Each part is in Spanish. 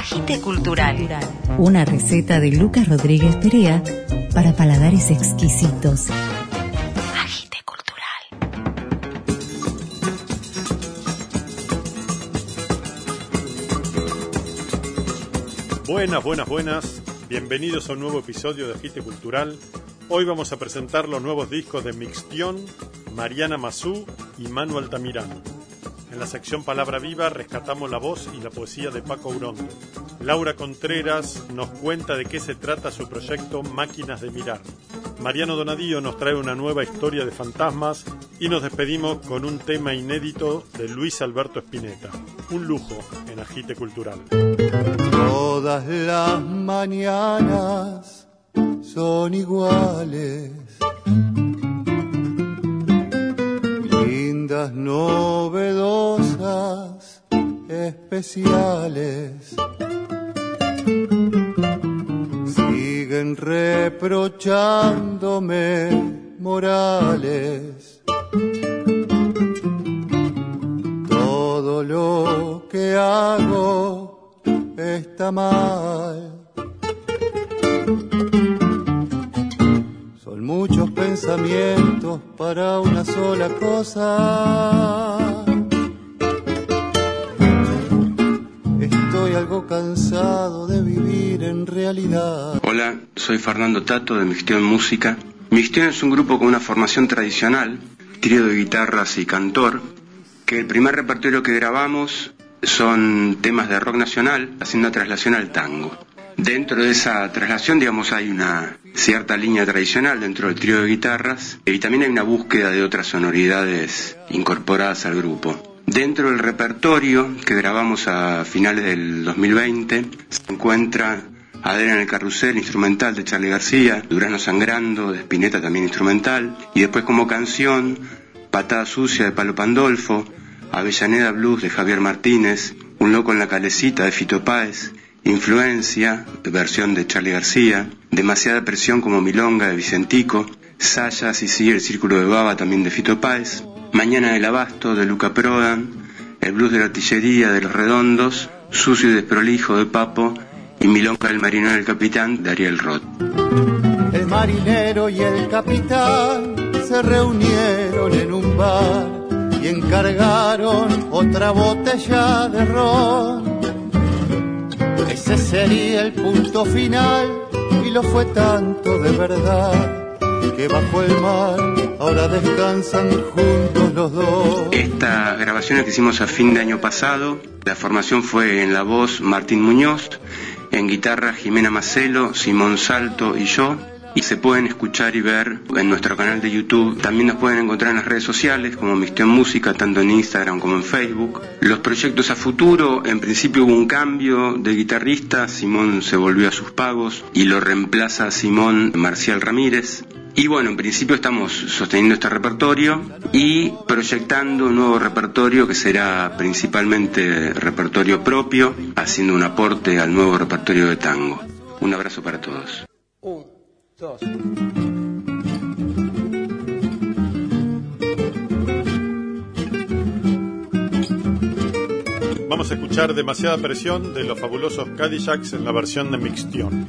Agite Cultural. Una receta de Lucas Rodríguez Perea para paladares exquisitos. Agite Cultural. Buenas, buenas, buenas. Bienvenidos a un nuevo episodio de Agite Cultural. Hoy vamos a presentar los nuevos discos de Mixtion, Mariana Mazú y Manu Altamirano. En la sección Palabra Viva rescatamos la voz y la poesía de Paco Urondo. Laura Contreras nos cuenta de qué se trata su proyecto Máquinas de Mirar. Mariano Donadío nos trae una nueva historia de fantasmas y nos despedimos con un tema inédito de Luis Alberto Spinetta. Un lujo en Agite Cultural. Todas las mañanas son iguales. Novedosas, especiales. Siguen reprochándome morales. Todo lo que hago está mal. Muchos pensamientos para una sola cosa. Estoy algo cansado de vivir en realidad. Hola, soy Fernando Tato de Mixtión Música. Mixtión es un grupo con una formación tradicional, trío de guitarras y cantor, que el primer repertorio que grabamos son temas de rock nacional haciendo traslación al tango. Dentro de esa traslación, digamos, hay una cierta línea tradicional dentro del trío de guitarras y también hay una búsqueda de otras sonoridades incorporadas al grupo. Dentro del repertorio que grabamos a finales del 2020 se encuentra Adrián el Carrusel, instrumental de Charlie García, Durano Sangrando, de Spinetta también instrumental, y después como canción, Patada Sucia de Palo Pandolfo, Avellaneda Blues de Javier Martínez, Un Loco en la Calecita de Fito Páez, Influencia, versión de Charlie García, Demasiada Presión como Milonga de Vicentico, Sayas y sigue el Círculo de Baba también de Fito Páez, Mañana del Abasto de Luca Prodan, El Blues de la Artillería de Los Redondos, Sucio y Desprolijo de Papo. Y Milonga del Marinero del Capitán de Ariel Roth. El marinero y el capitán se reunieron en un bar y encargaron otra botella de ron. Ese sería el punto final y lo fue tanto de verdad que bajo el mar ahora descansan juntos los dos. Estas grabaciones que hicimos a fin de año pasado, la formación fue en la voz Martín Muñoz, en guitarra Jimena Macelo, Simón Salto y yo. Y se pueden escuchar y ver en nuestro canal de YouTube. También nos pueden encontrar en las redes sociales como Mixtión Música, tanto en Instagram como en Facebook. Los proyectos a futuro, en principio hubo un cambio de guitarrista, Simón se volvió a sus pagos y lo reemplaza Simón Marcial Ramírez. Y bueno, en principio estamos sosteniendo este repertorio y proyectando un nuevo repertorio que será principalmente repertorio propio, haciendo un aporte al nuevo repertorio de tango. Un abrazo para todos. Dos. Vamos a escuchar demasiada presión de los fabulosos Cadillacs en la versión de Mixtion.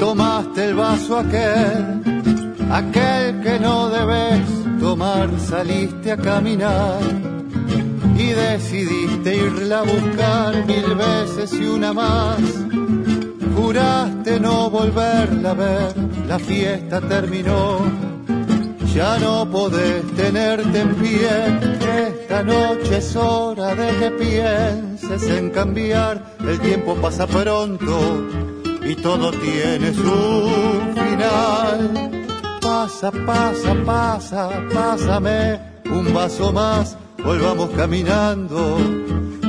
Tomaste el vaso aquel, aquel que no saliste a caminar y decidiste irla a buscar mil veces y una más. Juraste no volverla a ver, la fiesta terminó. Ya no podés tenerte en pie, esta noche es hora de que pienses en cambiar. El tiempo pasa pronto y todo tiene su final. Pasa, pasa, pasa, pásame un vaso más, volvamos caminando,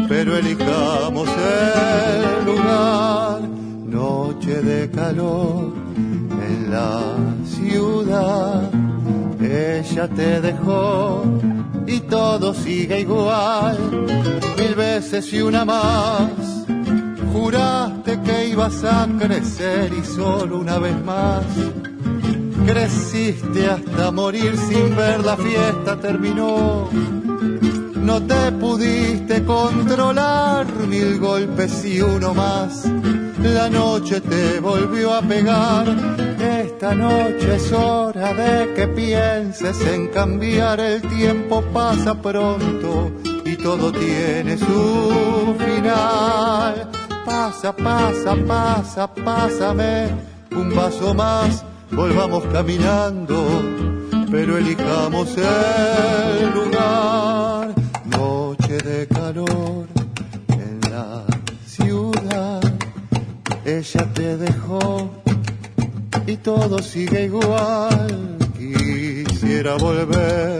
pero elijamos el lugar. Noche de calor en la ciudad, ella te dejó y todo sigue igual, mil veces y una más. Juraste que ibas a crecer y solo una vez más Creciste hasta morir sin ver la fiesta terminó. No te pudiste controlar mil golpes y uno más. La noche te volvió a pegar. Esta noche es hora de que pienses en cambiar. El tiempo pasa pronto y todo tiene su final. Pasa, pasa, pasa, pásame un vaso más volvamos caminando, pero elijamos el lugar. Noche de calor en la ciudad, ella te dejó y todo sigue igual. Quisiera volver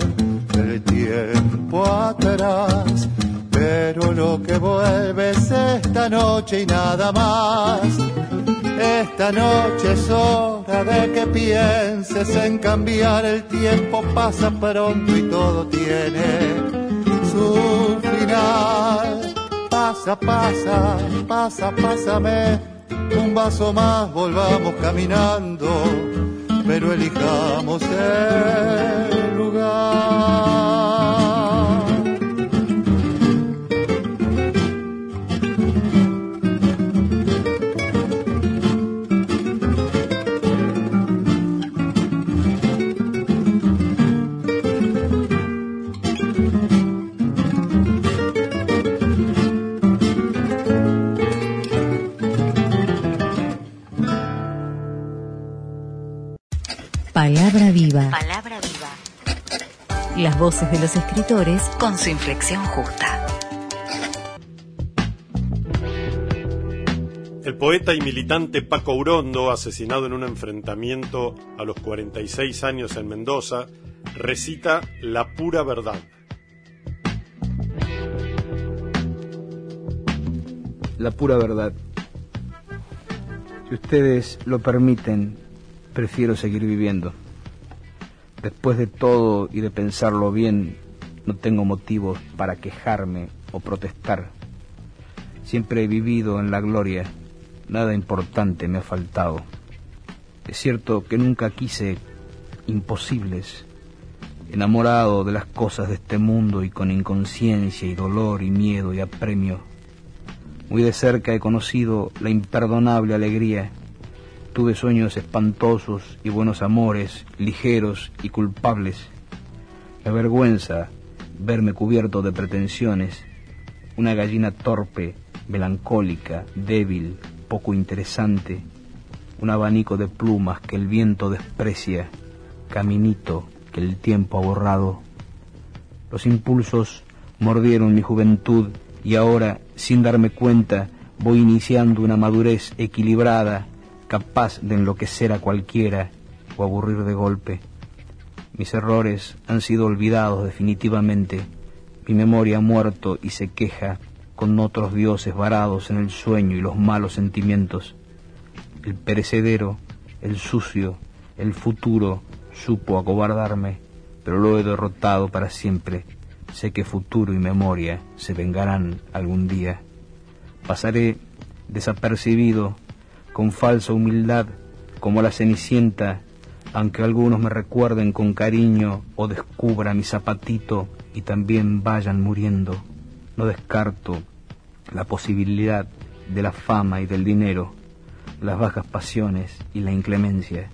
el tiempo atrás, pero lo que vuelve es esta noche y nada más esta noche es hora de que pienses en cambiar. El tiempo pasa pronto y todo tiene su final. Pasa, pasa, pasa, pásame un vaso más, volvamos caminando, pero elijamos el lugar. Palabra viva. Palabra viva. Las voces de los escritores Con su inflexión justa. El poeta y militante Paco Urondo, asesinado en un enfrentamiento a los 46 años en Mendoza, recita La pura verdad. La pura verdad. Si ustedes lo permiten, prefiero seguir viviendo. Después de todo y de pensarlo bien, no tengo motivos para quejarme o protestar. Siempre he vivido en la gloria, nada importante me ha faltado. Es cierto que nunca quise imposibles, enamorado de las cosas de este mundo y con inconsciencia y dolor y miedo y apremio. Muy de cerca he conocido la imperdonable alegría Tuve sueños espantosos y buenos amores, ligeros y culpables. La vergüenza verme cubierto de pretensiones, una gallina torpe, melancólica, débil, poco interesante, un abanico de plumas que el viento desprecia, caminito que el tiempo ha borrado. Los impulsos mordieron mi juventud y ahora, sin darme cuenta, voy iniciando una madurez equilibrada capaz de enloquecer a cualquiera o aburrir de golpe. Mis errores han sido olvidados definitivamente. Mi memoria ha muerto y se queja con otros dioses varados en el sueño y los malos sentimientos. El perecedero, el sucio, el futuro supo acobardarme, pero lo he derrotado para siempre. Sé que futuro y memoria se vengarán algún día. Pasaré desapercibido con falsa humildad, como la cenicienta, aunque algunos me recuerden con cariño o descubra mi zapatito y también vayan muriendo. No descarto la posibilidad de la fama y del dinero, las bajas pasiones y la inclemencia.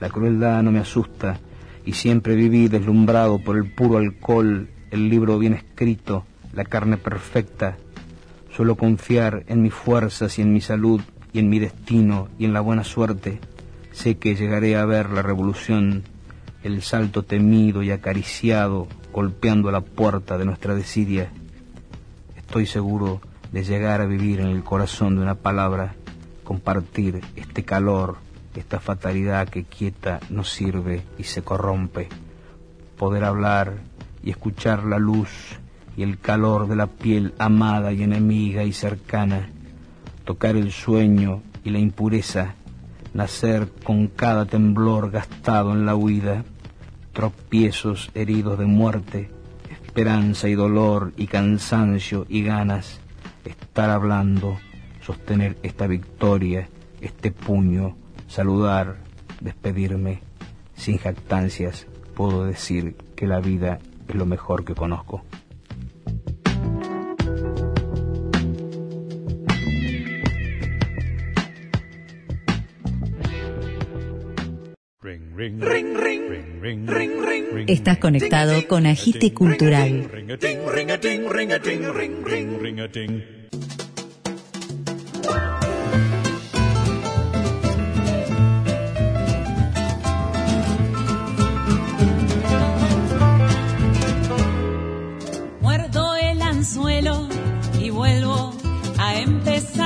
La crueldad no me asusta y siempre viví deslumbrado por el puro alcohol, el libro bien escrito, la carne perfecta. Suelo confiar en mis fuerzas y en mi salud y en mi destino y en la buena suerte, sé que llegaré a ver la revolución, el salto temido y acariciado golpeando la puerta de nuestra desidia. Estoy seguro de llegar a vivir en el corazón de una palabra, compartir este calor, esta fatalidad que quieta no sirve y se corrompe, poder hablar y escuchar la luz y el calor de la piel amada y enemiga y cercana, tocar el sueño y la impureza, nacer con cada temblor gastado en la huida, tropiezos heridos de muerte, esperanza y dolor y cansancio y ganas, estar hablando, sostener esta victoria, este puño, saludar, despedirme, sin jactancias, puedo decir que la vida es lo mejor que conozco. Estás conectado con Agite Cultural. Muerdo el anzuelo y vuelvo a empezar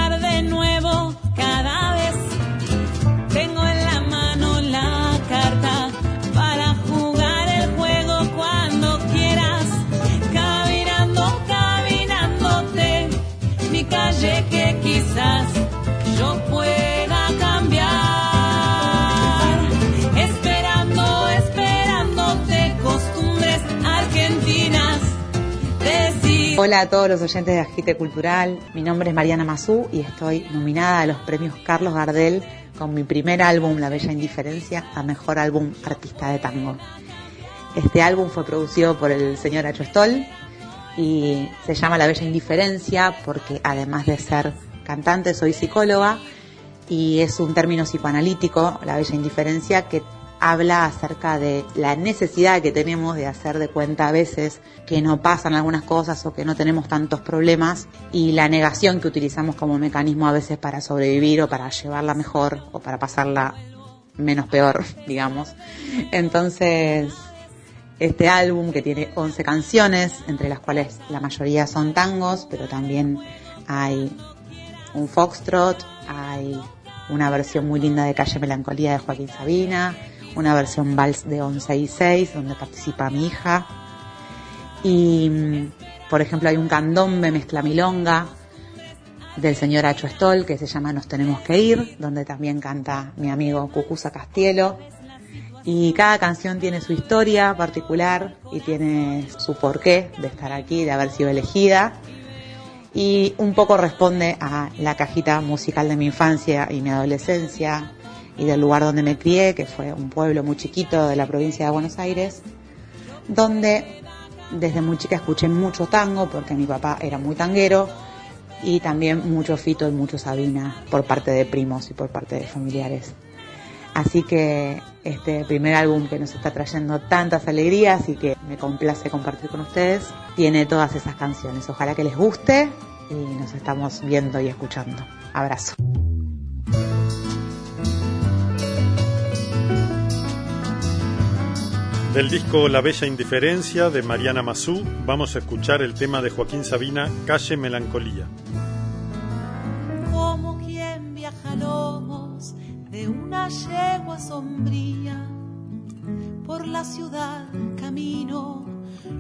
Hola a todos los oyentes de Agite Cultural. Mi nombre es Mariana Mazú y estoy nominada a los premios Carlos Gardel con mi primer álbum, La Bella Indiferencia, a Mejor Álbum Artista de Tango. Este álbum fue producido por el señor Acho Stoll y se llama La Bella Indiferencia porque además de ser cantante soy psicóloga y es un término psicoanalítico, La Bella Indiferencia, que habla acerca de la necesidad que tenemos de hacer de cuenta a veces que no pasan algunas cosas o que no tenemos tantos problemas y la negación que utilizamos como mecanismo a veces para sobrevivir o para llevarla mejor o para pasarla menos peor, digamos. Entonces, este álbum que tiene 11 canciones, entre las cuales la mayoría son tangos, pero también hay un foxtrot, hay una versión muy linda de Calle Melancolía de Joaquín Sabina, una versión vals de 11 y 6 donde participa mi hija. Y mm, por ejemplo hay un candombe mezcla milonga del señor Acho Stoll que se llama Nos tenemos que ir donde también canta mi amigo Cucusa Castielo. Y cada canción tiene su historia particular y tiene su porqué de estar aquí, de haber sido elegida. Y un poco responde a la cajita musical de mi infancia y mi adolescencia y del lugar donde me crié, que fue un pueblo muy chiquito de la provincia de Buenos Aires, donde desde muy chica escuché mucho tango porque mi papá era muy tanguero y también mucho Fito y mucho Sabina por parte de primos y por parte de familiares. Así que este primer álbum que nos está trayendo tantas alegrías y que me complace compartir con ustedes, tiene todas esas canciones. Ojalá que les guste y nos estamos viendo y escuchando. Abrazo. Del disco La Bella Indiferencia de Mariana Mazú vamos a escuchar el tema de Joaquín Sabina, Calle Melancolía. como quien viaja lomos de una yegua sombría por la ciudad camino.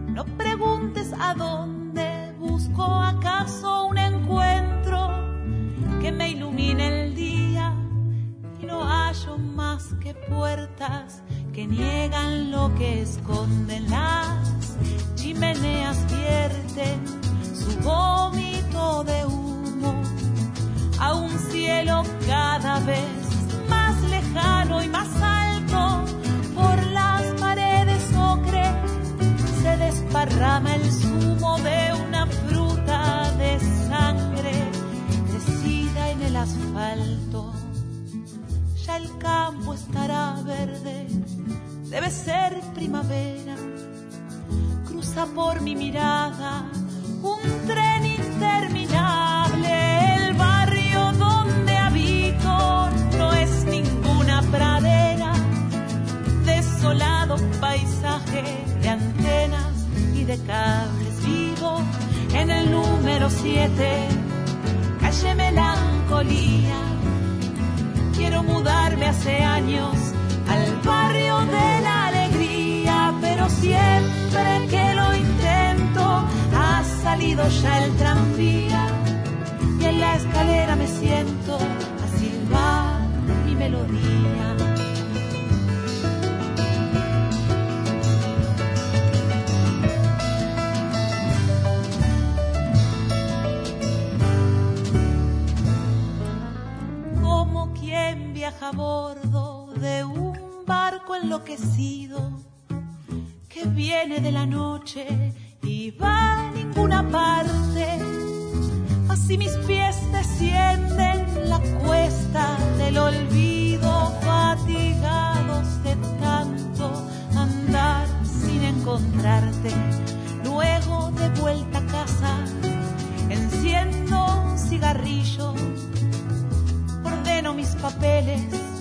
No preguntes a dónde busco acaso un encuentro que me ilumine el día y no hallo más que puertas que niegan lo que esconden. Las chimeneas vierten su vómito de humo a un cielo cada vez más lejano y más alto. Por las paredes ocre se desparrama el zumo de una fruta de sangre crecida en el asfalto. Ya el campo estará verde debe ser primavera cruza por mi mirada un tren interminable. El barrio donde habito no es ninguna pradera, desolado paisaje de antenas y de cables vivo en el número 7, calle Melancolía. Quiero mudarme hace años al barrio de la alegría, pero siempre que lo intento ha salido ya el tranvía y en la escalera me siento a silbar mi melodía. Como quien viaja a enloquecido que viene de la noche y va a ninguna parte. Así mis pies descienden la cuesta del olvido, fatigados de tanto andar sin encontrarte. Luego de vuelta a casa, enciendo un cigarrillo, ordeno mis papeles,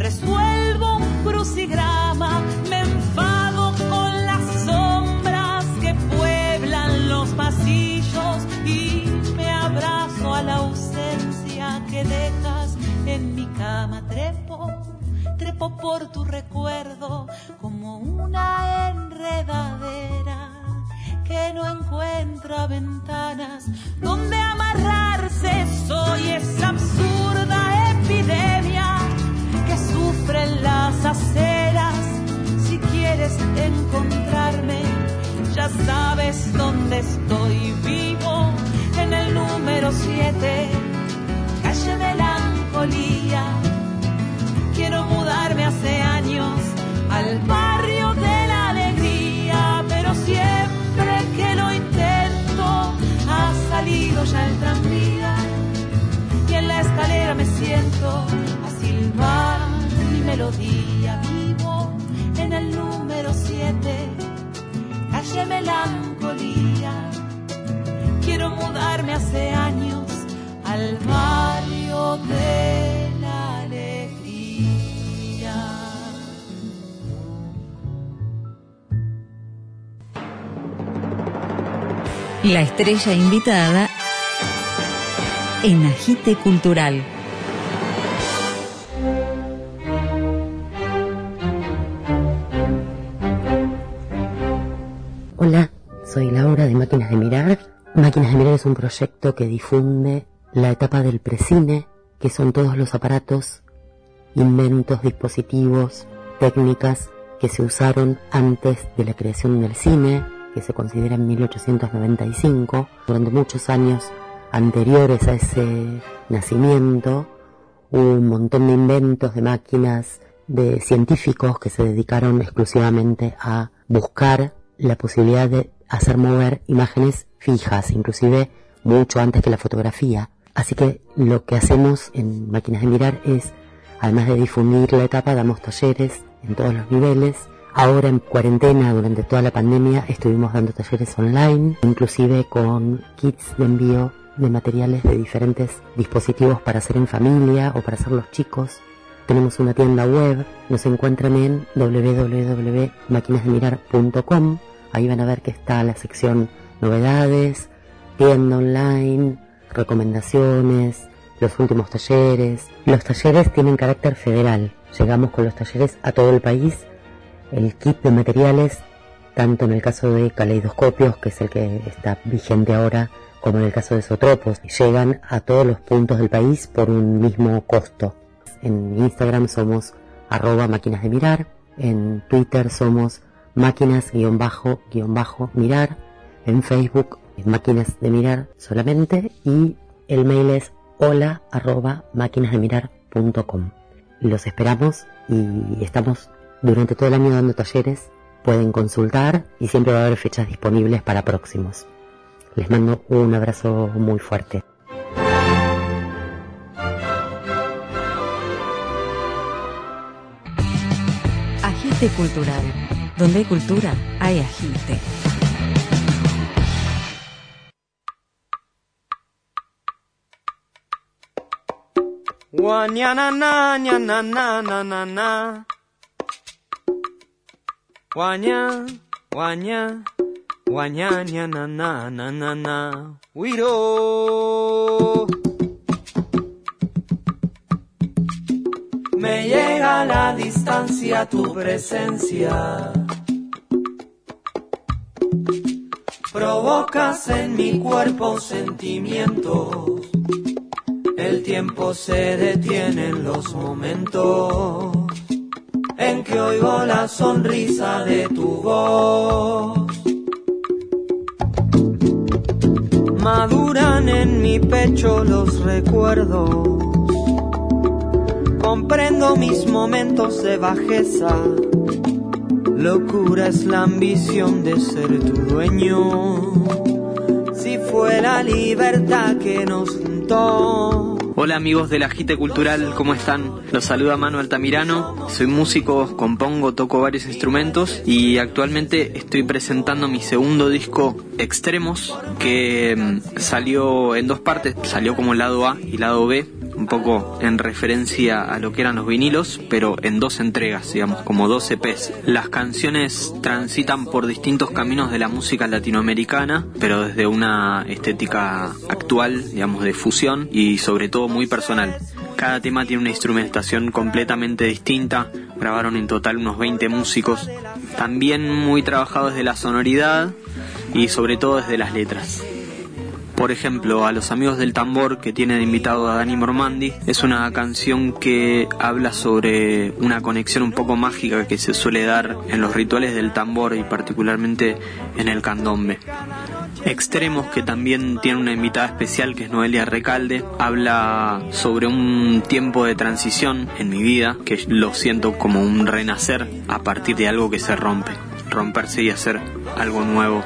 resuelvo un crucigrama, me enfado con las sombras que pueblan los pasillos y me abrazo a la ausencia que dejas en mi cama. Trepo, trepo por tu recuerdo como una enredadera que no encuentra ventanas donde amarrarse. Soy esa sufre en las aceras. Si quieres encontrarme, ya sabes dónde estoy vivo. En el número 7, calle Melancolía. Quiero mudarme hace años al barrio de la alegría, pero siempre que lo intento ha salido ya el tranvía y en la escalera me siento a silbar melodía vivo en el número 7 calle melancolía quiero mudarme hace años al barrio de la alegría La estrella invitada en Agite Cultural. De Máquinas de Mirar. Máquinas de Mirar es un proyecto que difunde la etapa del precine, que son todos los aparatos, inventos, dispositivos, técnicas que se usaron antes de la creación del cine, que se considera en 1895. Durante muchos años anteriores a ese nacimiento, hubo un montón de inventos, de máquinas, de científicos que se dedicaron exclusivamente a buscar la posibilidad de hacer mover imágenes fijas, inclusive mucho antes que la fotografía. Así que lo que hacemos en Máquinas de Mirar es, además de difundir la etapa, damos talleres en todos los niveles. Ahora en cuarentena, durante toda la pandemia, estuvimos dando talleres online, inclusive con kits de envío de materiales de diferentes dispositivos para hacer en familia o para hacer los chicos. Tenemos una tienda web, nos encuentran en www.maquinasdemirar.com. Ahí van a ver que está la sección novedades, tienda online, recomendaciones, los últimos talleres. Los talleres tienen carácter federal. Llegamos con los talleres a todo el país. El kit de materiales, tanto en el caso de caleidoscopios, que es el que está vigente ahora, como en el caso de Sotropos, llegan a todos los puntos del país por un mismo costo. En Instagram somos arroba máquinas de mirar, en Twitter somos máquinas-mirar, en Facebook máquinas de mirar solamente y el mail es hola arroba máquinasdemirar.com. Los esperamos y estamos durante todo el año dando talleres, pueden consultar y siempre va a haber fechas disponibles para próximos. Les mando un abrazo muy fuerte. Agite Cultural. Donde hay cultura, hay agite. Guanyana na na na na na na na. Me llega a la distancia tu presencia. Provocas en mi cuerpo sentimientos. El tiempo se detiene en los momentos en que oigo la sonrisa de tu voz. Maduran en mi pecho los recuerdos comprendo mis momentos de bajeza. Locura es la ambición de ser tu dueño. Si fue la libertad que nos juntó. Hola amigos de la Agite Cultural, ¿cómo están? Los saluda Manuel Altamirano, soy músico, compongo, toco varios instrumentos y actualmente estoy presentando mi segundo disco Extremos que mm, salió en dos partes, salió como lado A y lado B poco en referencia a lo que eran los vinilos, pero en dos entregas, digamos, como dos EPs. Las canciones transitan por distintos caminos de la música latinoamericana, pero desde una estética actual, digamos, de fusión y sobre todo muy personal. Cada tema tiene una instrumentación completamente distinta, grabaron en total unos 20 músicos, también muy trabajado desde la sonoridad y sobre todo desde las letras por ejemplo, a los amigos del tambor que tienen invitado a Dani Mormandi, es una canción que habla sobre una conexión un poco mágica que se suele dar en los rituales del tambor y particularmente en el candombe. Extremos, que también tiene una invitada especial que es Noelia Recalde, habla sobre un tiempo de transición en mi vida, que lo siento como un renacer a partir de algo que se rompe, romperse y hacer algo nuevo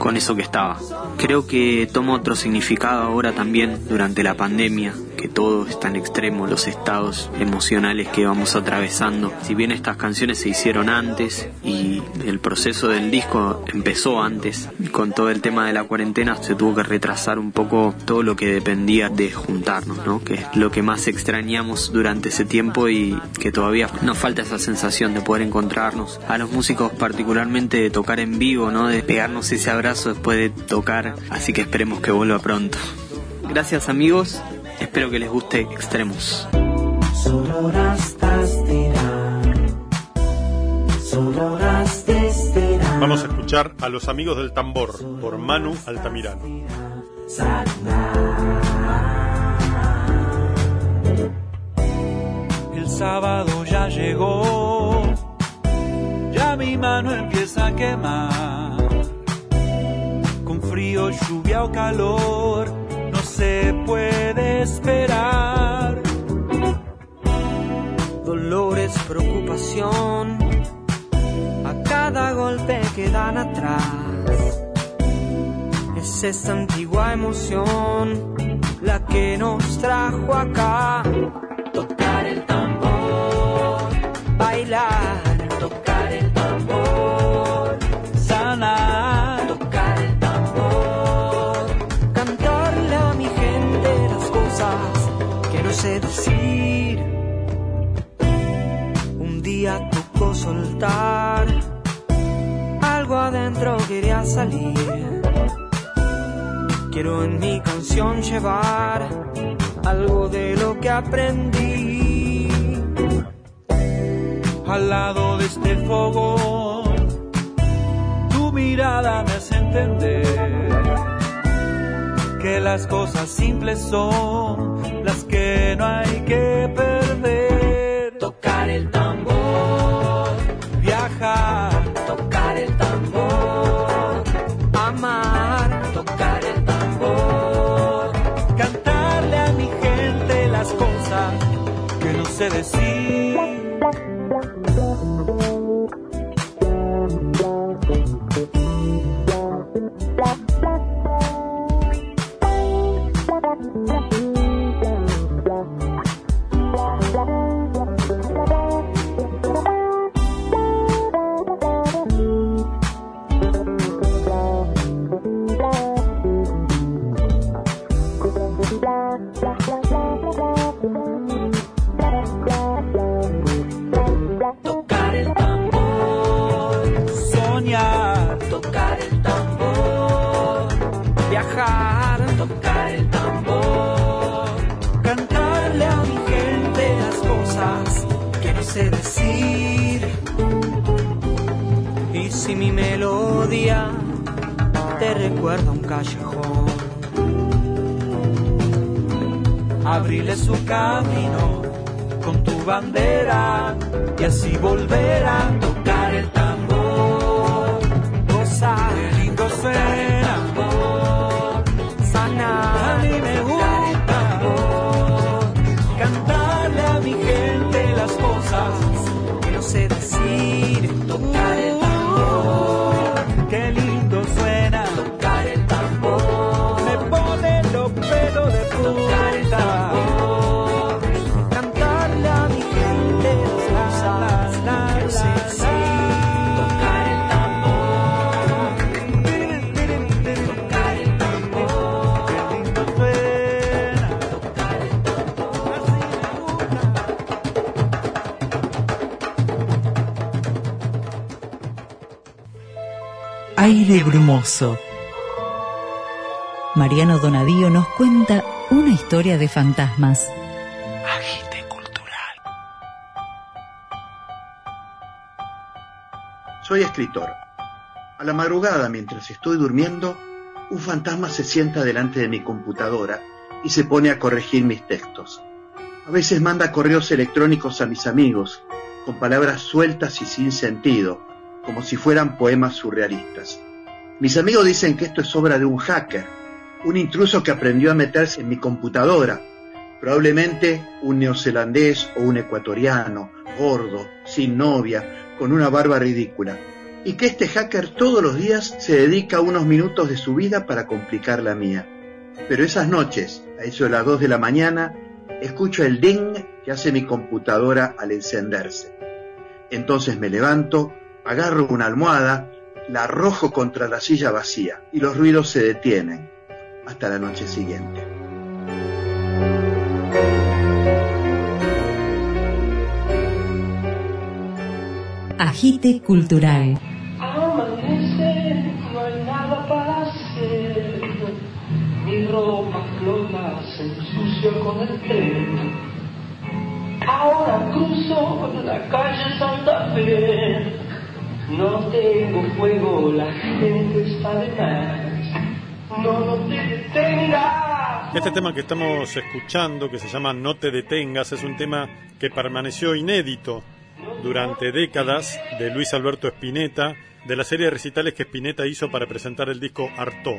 con eso que estaba. Creo que toma otro significado ahora también durante la pandemia, que todo es tan extremo, los estados emocionales que vamos atravesando. Si bien estas canciones se hicieron antes y el proceso del disco empezó antes, con todo el tema de la cuarentena se tuvo que retrasar un poco todo lo que dependía de juntarnos, ¿no? que es lo que más extrañamos durante ese tiempo y que todavía nos falta esa sensación de poder encontrarnos. A los músicos particularmente de tocar en vivo, ¿no? de pegarnos ese abrazo después de tocar, así que esperemos que vuelva pronto. Gracias amigos Espero que les guste Extremos. Vamos a escuchar a los amigos del tambor por Manu Altamirano. El sábado ya llegó, ya mi mano empieza a quemar. Con frío, lluvia o calor se puede esperar. Dolores, preocupación, a cada golpe que dan atrás. Es esa antigua emoción la que nos trajo acá. Algo adentro quería salir. Quiero en mi canción llevar algo de lo que aprendí. Al lado de este fogón, tu mirada me hace entender que las cosas simples son las que no hay que perder. Tocar el recuerda un callejón. Abrile su camino con tu bandera y así volver a tocar el tambor. Gozar, qué lindo suena. Sana, a mí me gusta cantarle a mi gente decir tocar Aire brumoso. Mariano Donadío nos cuenta una historia de fantasmas. Agite cultural. Soy escritor. A la madrugada, mientras estoy durmiendo, un fantasma se sienta delante de mi computadora y se pone a corregir mis textos. A veces manda correos electrónicos a mis amigos, con palabras sueltas y sin sentido, como si fueran poemas surrealistas. Mis amigos dicen que esto es obra de un hacker, un intruso que aprendió a meterse en mi computadora, probablemente un neozelandés o un ecuatoriano, gordo, sin novia, con una barba ridícula, y que este hacker todos los días se dedica unos minutos de su vida para complicar la mía. Pero esas noches, a eso de las 2 de la mañana, escucho el ding que hace mi computadora al encenderse. Entonces me levanto, agarro una almohada, la arrojo contra la silla vacía y los ruidos se detienen hasta la noche siguiente. Agite cultural. Amanece, no hay nada para hacer. Mi ropa flota se ensucia con el tren. Ahora cruzo la calle Santa Fe. No tengo fuego, la gente está de no te detengas. Este tema que estamos escuchando, que se llama No te detengas, es un tema que permaneció inédito durante décadas de Luis Alberto Spinetta, de la serie de recitales que Spinetta hizo para presentar el disco Artó.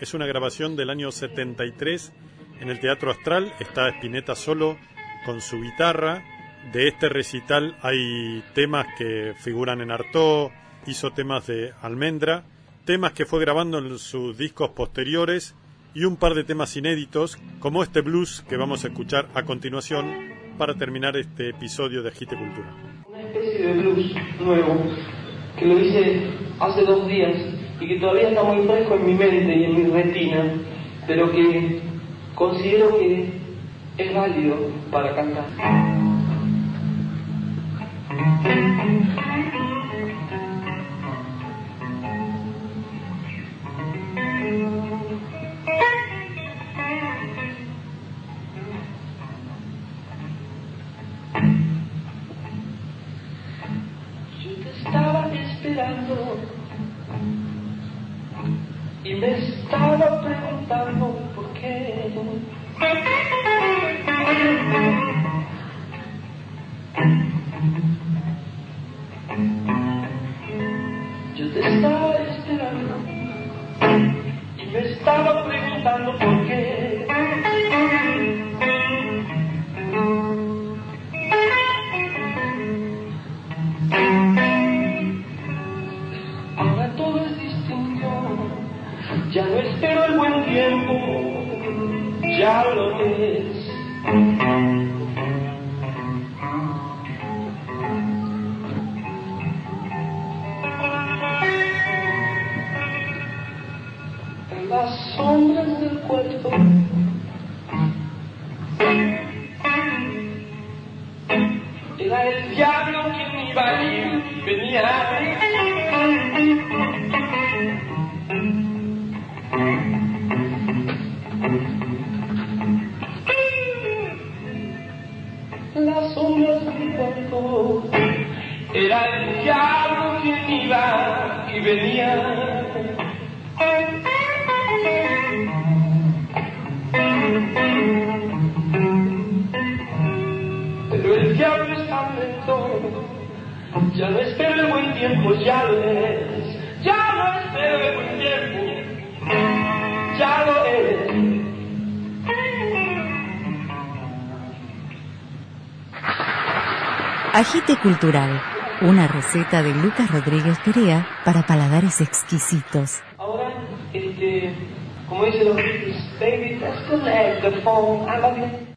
Es una grabación del año 73 en el Teatro Astral, está Spinetta solo con su guitarra. De este recital hay temas que figuran en Artó, hizo temas de Almendra, temas que fue grabando en sus discos posteriores y un par de temas inéditos, como este blues que vamos a escuchar a continuación para terminar este episodio de Agite Cultura. Una especie de blues nuevo que lo hice hace dos días y que todavía está muy fresco en mi mente y en mi retina, pero que considero que es válido para cantar. Estaba esperando y me estaba diablo quien iba a ir y venía. Las sombras del cuerpo era el diablo quien iba y venía. Ya no espero el buen tiempo, ya lo es. Ya no espero el buen tiempo, ya lo es. Agite cultural. Una receta de Lucas Rodríguez Perea para paladares exquisitos. Ahora, este, como dicen los Beatles, baby, just a leg, the phone, I love you.